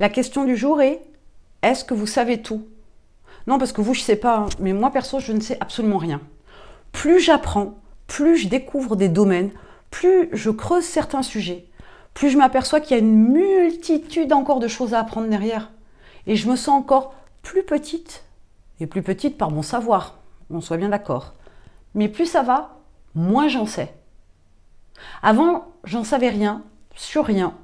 La question du jour est est-ce que vous savez tout? Non, parce que vous, je ne sais pas, hein, mais moi perso, je ne sais absolument rien. Plus j'apprends, plus je découvre des domaines, plus je creuse certains sujets, plus je m'aperçois qu'il y a une multitude encore de choses à apprendre derrière. Et je me sens encore plus petite, et plus petite par mon savoir, on soit bien d'accord. Mais plus ça va, moins j'en sais. Avant, j'en savais rien, sur rien,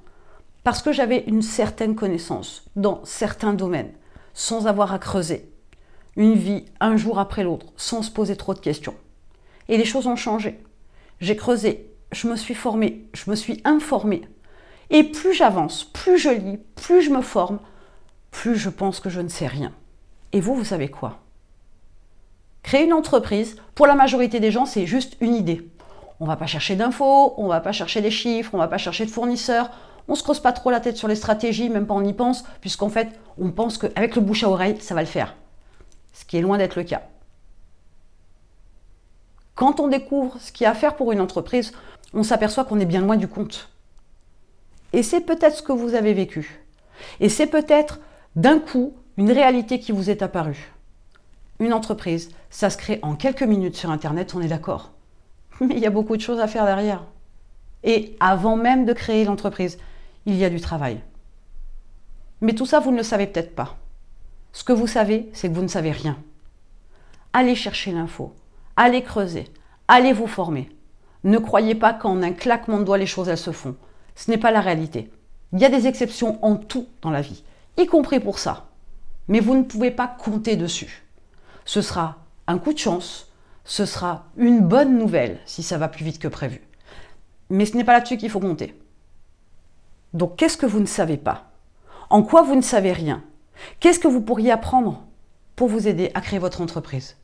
parce que j'avais une certaine connaissance dans certains domaines, sans avoir à creuser. Une vie un jour après l'autre, sans se poser trop de questions. Et les choses ont changé. J'ai creusé, je me suis formée, je me suis informée. Et plus j'avance, plus je lis, plus je me forme, plus je pense que je ne sais rien. Et vous, vous savez quoi? Créer une entreprise, pour la majorité des gens, c'est juste une idée. On ne va pas chercher d'infos, on ne va pas chercher des chiffres, on ne va pas chercher de fournisseurs, on se creuse pas trop la tête sur les stratégies, même pas on y pense, puisqu'en fait, on pense qu'avec le bouche à oreille, ça va le faire. Ce qui est loin d'être le cas. Quand on découvre ce qu'il y a à faire pour une entreprise, on s'aperçoit qu'on est bien loin du compte. Et c'est peut-être ce que vous avez vécu. Et c'est peut-être d'un coup une réalité qui vous est apparue. Une entreprise, ça se crée en quelques minutes sur Internet, on est d'accord. Mais il y a beaucoup de choses à faire derrière. Et avant même de créer l'entreprise, il y a du travail. Mais tout ça, vous ne le savez peut-être pas. Ce que vous savez, c'est que vous ne savez rien. Allez chercher l'info, allez creuser, allez vous former. Ne croyez pas qu'en un claquement de doigts, les choses, elles se font. Ce n'est pas la réalité. Il y a des exceptions en tout dans la vie, y compris pour ça. Mais vous ne pouvez pas compter dessus. Ce sera un coup de chance, ce sera une bonne nouvelle si ça va plus vite que prévu. Mais ce n'est pas là-dessus qu'il faut compter. Donc qu'est-ce que vous ne savez pas? En quoi vous ne savez rien? Qu'est-ce que vous pourriez apprendre pour vous aider à créer votre entreprise?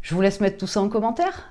Je vous laisse mettre tout ça en commentaire.